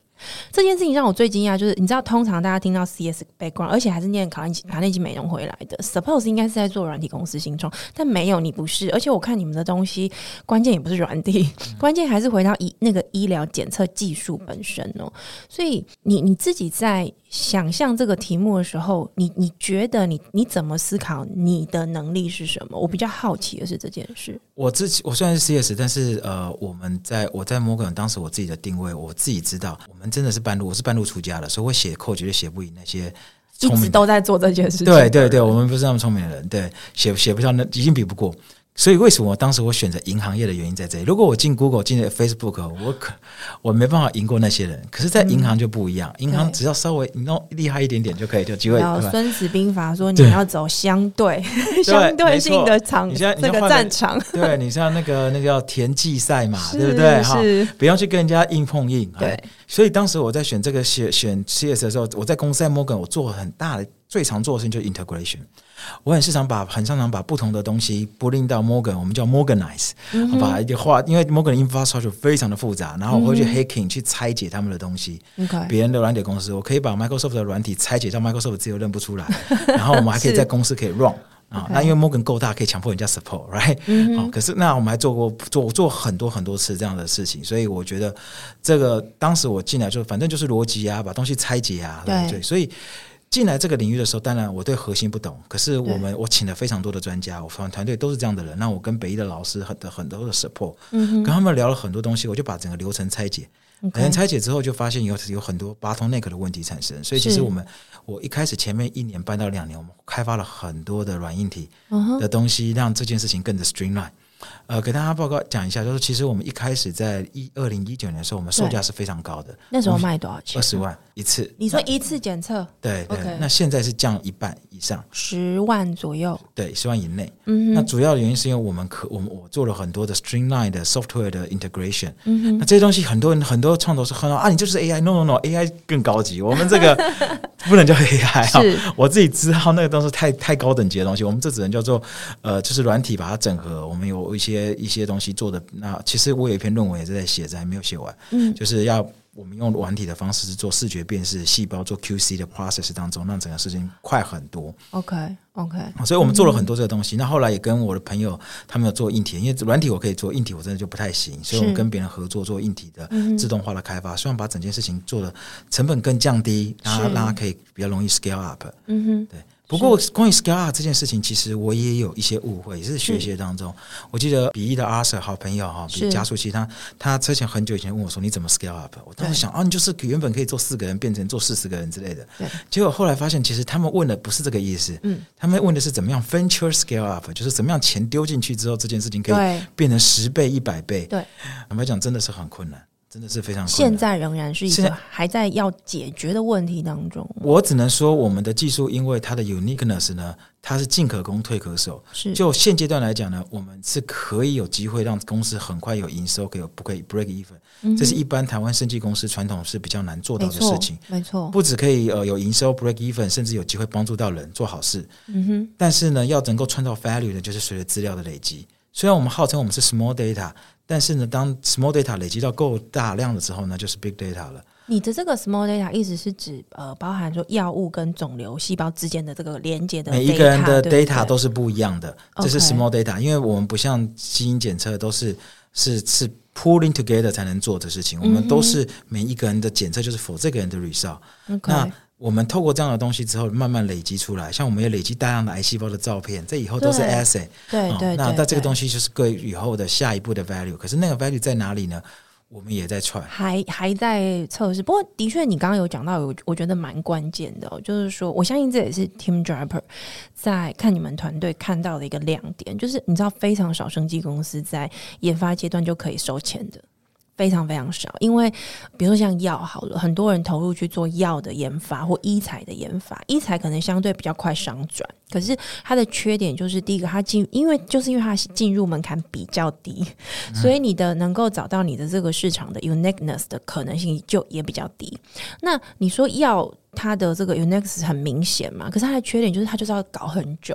这件事情让我最惊讶，就是你知道，通常大家听到 CS background，而且还是念卡内基卡内基美容回来的，suppose 应该是在做软体公司新创，但没有，你不是。而且我看你们的东西，关键也不是软体，关键还是回到医那个医疗检测技术本身哦。所以你你自己在想象这个题目的时候，你你觉得你你怎么思考？你的能力是什么？我比较好奇的是这件事。我自己我虽然是 CS，但是呃，我们在我在摩根当时我自己的定位，我自己知道我们。真的是半路，我是半路出家的，所以我写扣绝对写不赢那些一直都在做这件事情。对对对，我们不是那么聪明的人，对写写不上，那已经比不过。所以为什么当时我选择银行业的原因在这里？如果我进 Google 进 Facebook，我可我没办法赢过那些人。可是，在银行就不一样，银行只要稍微你弄厉害一点点就可以，就机会。孙子兵法说，你要走相对相对性的场，这个战场。对你像那个那个叫田忌赛马，对不对？哈，不要去跟人家硬碰硬。对，所以当时我在选这个选选 CS 的时候，我在公司在 Morgan，我做很大的最常做的事情就是 integration。我很擅长把很擅长把不同的东西拨令到 Morgan，我们叫 Morganize，把一画，因为 Morgan 的 infrastructure 非常的复杂，然后我会去 hacking 去拆解他们的东西。别人的软体公司，我可以把 Microsoft 的软体拆解到 Microsoft 自己认不出来，然后我们还可以在公司可以 run 啊。那因为 Morgan 够大，可以强迫人家 support，right？好，可是那我们还做过做做很多很多次这样的事情，所以我觉得这个当时我进来就反正就是逻辑啊，把东西拆解啊，对，所以。进来这个领域的时候，当然我对核心不懂，可是我们我请了非常多的专家，我团团队都是这样的人。那我跟北医的老师很的很多的 support，跟他们聊了很多东西，我就把整个流程拆解。可能拆解之后，就发现有有很多 bottleneck 的问题产生。所以其实我们我一开始前面一年半到两年，我们开发了很多的软硬体的东西，让这件事情更的 streamline。呃，给大家报告讲一下，就是其实我们一开始在一二零一九年的时候，我们售价是非常高的。那时候卖多少钱？二十万一次。你说一次检测？对对。那现在是降一半以上，十万左右。对，十万以内。嗯。那主要的原因是因为我们可我们我做了很多的 streamline 的 software 的 integration。嗯哼。那这些东西很多人很多创投是很啊，你就是 AI？No No No，AI 更高级。我们这个 不能叫 AI 啊。我自己知道那个都是太太高等级的东西。我们这只能叫做呃，就是软体把它整合。我们有一些。一些东西做的那，其实我有一篇论文也是在写着，还没有写完。嗯，就是要我们用软体的方式是做视觉辨识细胞做 QC 的 process 当中，让整个事情快很多。OK OK，所以我们做了很多这个东西。那后来也跟我的朋友他们有做硬体，因为软体我可以做，硬体我真的就不太行，所以我们跟别人合作做硬体的自动化的开发，希望把整件事情做的成本更降低，然后让它可以比较容易 scale up。嗯哼，对。不过，关于 scale up 这件事情，其实我也有一些误会，也是学习当中。我记得比翼的阿 Sir 好朋友哈，比加速器，他他之前很久以前问我说：“你怎么 scale up？” 我当时想啊，你就是原本可以做四个人，变成做四十个人之类的。对。结果后来发现，其实他们问的不是这个意思。嗯。他们问的是怎么样 venture scale up，就是怎么样钱丢进去之后，这件事情可以变成十倍、一百倍。对。坦白讲，真的是很困难。真的是非常，现在仍然是一个还在要解决的问题当中。我只能说，我们的技术因为它的 uniqueness 呢，它是进可攻退可守。是就现阶段来讲呢，我们是可以有机会让公司很快有营收，可以不可以 break even？这是一般台湾生技公司传统是比较难做到的事情。没错，不止可以呃有营收 break even，甚至有机会帮助到人做好事。嗯哼。但是呢，要能够创造 value 的，就是随着资料的累积。虽然我们号称我们是 small data。但是呢，当 small data 累积到够大量的时候呢，就是 big data 了。你的这个 small data 意思是指呃，包含说药物跟肿瘤细胞之间的这个连接的每一个人的 data 都是不一样的，这是 small data。因为我们不像基因检测都是是是 pulling together 才能做的事情，我们都是每一个人的检测就是 for 这个人的 result。那我们透过这样的东西之后，慢慢累积出来，像我们也累积大量的癌细胞的照片，这以后都是 assay。对对，那那这个东西就是对以后的下一步的 value。可是那个 value 在哪里呢？我们也在踹，还还在测试。不过，的确，你刚刚有讲到，我我觉得蛮关键的，就是说，我相信这也是 Team Draper 在看你们团队看到的一个亮点，就是你知道，非常少生技公司在研发阶段就可以收钱的。非常非常少，因为比如说像药好了，很多人投入去做药的研发或医材的研发，医材可能相对比较快商转，可是它的缺点就是第一个，它进因为就是因为它进入门槛比较低，所以你的能够找到你的这个市场的 uniqueness 的可能性就也比较低。那你说药？它的这个 Unix 很明显嘛，可是它的缺点就是它就是要搞很久。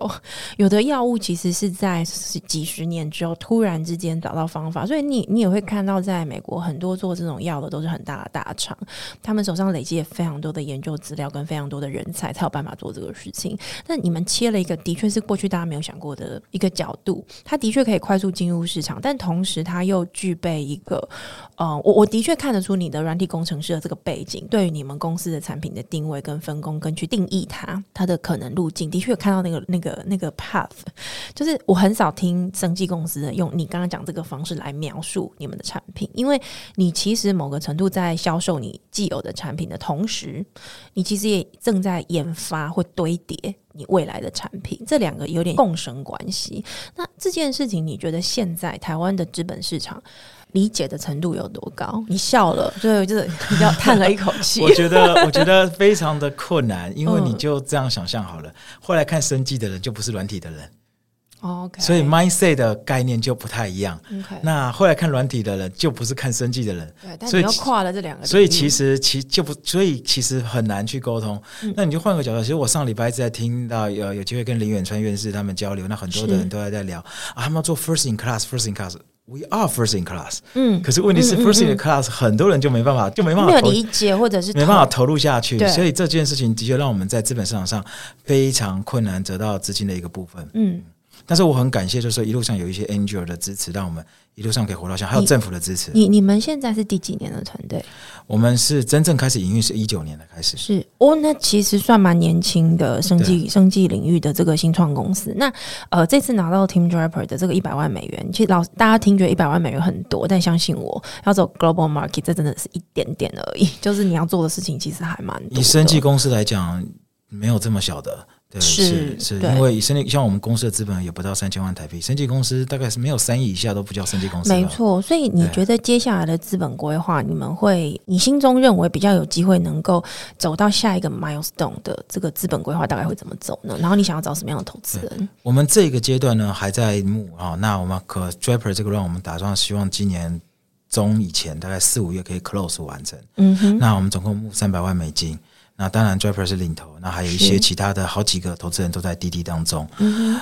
有的药物其实是在几十年之后突然之间找到方法，所以你你也会看到，在美国很多做这种药的都是很大的大厂，他们手上累积了非常多的研究资料跟非常多的人才，才有办法做这个事情。但你们切了一个的确是过去大家没有想过的一个角度，它的确可以快速进入市场，但同时它又具备一个，呃，我我的确看得出你的软体工程师的这个背景，对于你们公司的产品的定。位跟分工，跟去定义它，它的可能路径，的确有看到那个、那个、那个 path，就是我很少听生技公司的用你刚刚讲这个方式来描述你们的产品，因为你其实某个程度在销售你既有的产品的同时，你其实也正在研发或堆叠你未来的产品，这两个有点共生关系。那这件事情，你觉得现在台湾的资本市场？理解的程度有多高？你笑了，对，就是比较叹了一口气。我觉得，我觉得非常的困难，因为你就这样想象好了。后来看生计的人就不是软体的人，OK，所以 mindset 的概念就不太一样。OK，那后来看软体的人就不是看生计的人，对，所以要跨了这两个，所以其实其就不，所以其实很难去沟通。那你就换个角度，其实我上礼拜一直在听到有有机会跟林远川院士他们交流，那很多的人都在在聊。啊，他们要做 first in class，first in class。We are first in class，嗯，可是问题是 first in class，很多人就没办法，就没办法没有理解，或者是没办法投。入下去，所以这件事情的确让我们在资本市场上非常困难得到资金的一个部分，嗯。但是我很感谢，就是一路上有一些 angel 的支持，让我们一路上可以活到现在，还有政府的支持。你你们现在是第几年的团队？我们是真正开始营运是一九年的开始。是哦，那其实算蛮年轻的生计生计领域的这个新创公司。那呃，这次拿到 Team Draper 的这个一百万美元，其实老大家听觉得一百万美元很多，但相信我要走 global market，这真的是一点点而已。就是你要做的事情其实还蛮多。以生计公司来讲，没有这么小的。是是，因为生计像我们公司的资本也不到三千万台币，生技公司大概是没有三亿以下都不叫生技公司。没错，所以你觉得接下来的资本规划，你们会你心中认为比较有机会能够走到下一个 milestone 的这个资本规划大概会怎么走呢？然后你想要找什么样的投资人？我们这个阶段呢还在募啊，那我们可 Draper 这个 run 我们打算希望今年中以前大概四五月可以 close 完成。嗯哼，那我们总共募三百万美金。那当然，Draper 是领头，那还有一些其他的好几个投资人都在滴滴当中。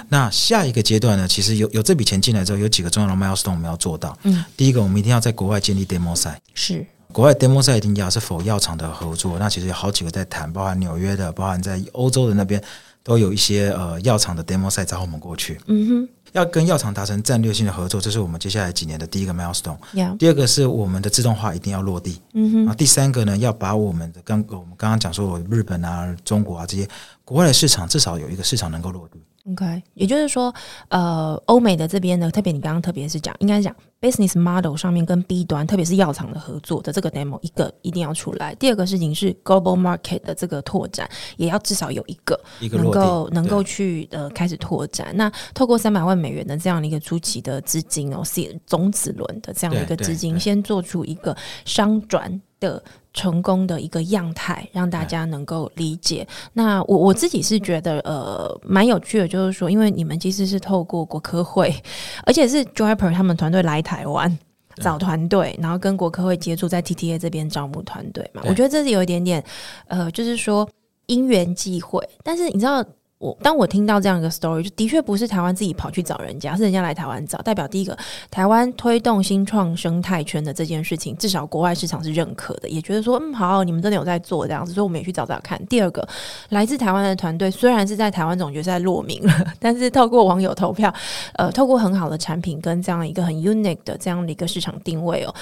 那下一个阶段呢？其实有有这笔钱进来之后，有几个重要的 milestone 我们要做到。嗯，第一个，我们一定要在国外建立 demo 赛。是，国外 demo 赛一定要是否药厂的合作？那其实有好几个在谈，包含纽约的，包含在欧洲的那边，都有一些呃药厂的 demo 赛找我们过去。嗯哼。要跟药厂达成战略性的合作，这是我们接下来几年的第一个 milestone。第二个是我们的自动化一定要落地。嗯哼。啊，第三个呢，要把我们的刚我们刚刚讲说日本啊、中国啊这些国外的市场，至少有一个市场能够落地。OK，也就是说，呃，欧美的这边呢，特别你刚刚特别是讲，应该讲 business model 上面跟 B 端，特别是药厂的合作的这个 demo，一个一定要出来。第二个事情是 global market 的这个拓展，也要至少有一个能够能够去呃开始拓展。那透过三百万美元的这样的一个初期的资金哦，是种子轮的这样的一个资金，先做出一个商转。的成功的一个样态，让大家能够理解。那我我自己是觉得，呃，蛮有趣的，就是说，因为你们其实是透过国科会，而且是 Draper 他们团队来台湾找团队，然后跟国科会接触，在 TTA 这边招募团队嘛。我觉得这是有一点点，呃，就是说因缘际会。但是你知道。我当我听到这样一个 story，就的确不是台湾自己跑去找人家，是人家来台湾找。代表第一个，台湾推动新创生态圈的这件事情，至少国外市场是认可的，也觉得说，嗯，好，你们真的有在做这样子，所以我们也去找找看。第二个，来自台湾的团队虽然是在台湾总决赛落名了，但是透过网友投票，呃，透过很好的产品跟这样一个很 unique 的这样的一个市场定位哦，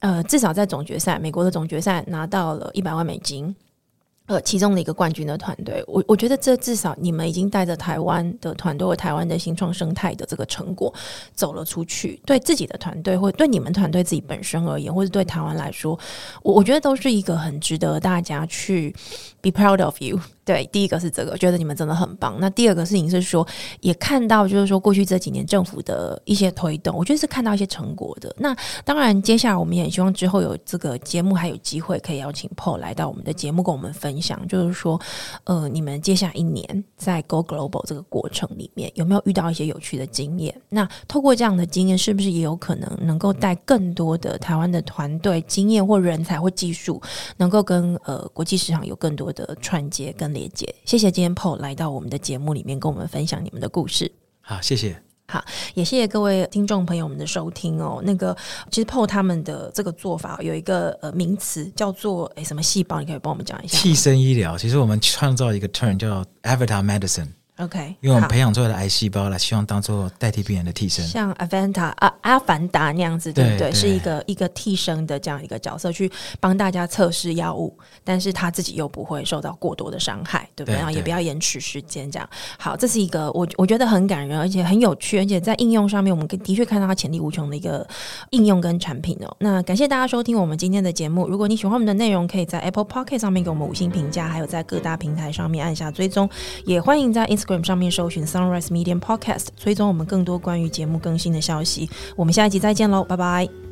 呃，至少在总决赛，美国的总决赛拿到了一百万美金。呃，其中的一个冠军的团队，我我觉得这至少你们已经带着台湾的团队和台湾的新创生态的这个成果走了出去，对自己的团队或对你们团队自己本身而言，或者对台湾来说，我我觉得都是一个很值得大家去 be proud of you。对，第一个是这个，觉得你们真的很棒。那第二个事情是说，也看到就是说过去这几年政府的一些推动，我觉得是看到一些成果的。那当然，接下来我们也希望之后有这个节目还有机会可以邀请 Paul 来到我们的节目跟我们分享，就是说，呃，你们接下来一年在 Go Global 这个过程里面有没有遇到一些有趣的经验？那透过这样的经验，是不是也有可能能够带更多的台湾的团队经验或人才或技术，能够跟呃国际市场有更多的串接跟？连接，谢谢今天 Paul 来到我们的节目里面跟我们分享你们的故事。好，谢谢。好，也谢谢各位听众朋友们的收听哦。那个，其实 Paul 他们的这个做法有一个呃名词叫做诶什么细胞？你可以帮我们讲一下。替身医疗，其实我们创造一个 term 叫 Avatar Medicine。OK，因为我们培养出来的癌细胞来，希望当做代替病人的替身，像阿凡达啊阿凡达那样子，对不对？是一个一个替身的这样一个角色，去帮大家测试药物，但是他自己又不会受到过多的伤害，对不对？然后也不要延迟时间，这样好，这是一个我我觉得很感人，而且很有趣，而且在应用上面，我们的确看到它潜力无穷的一个应用跟产品哦。那感谢大家收听我们今天的节目，如果你喜欢我们的内容，可以在 Apple Pocket 上面给我们五星评价，还有在各大平台上面按下追踪，也欢迎在 gram 上面搜寻。Sunrise Media Podcast，追踪我们更多关于节目更新的消息。我们下一集再见喽，拜拜。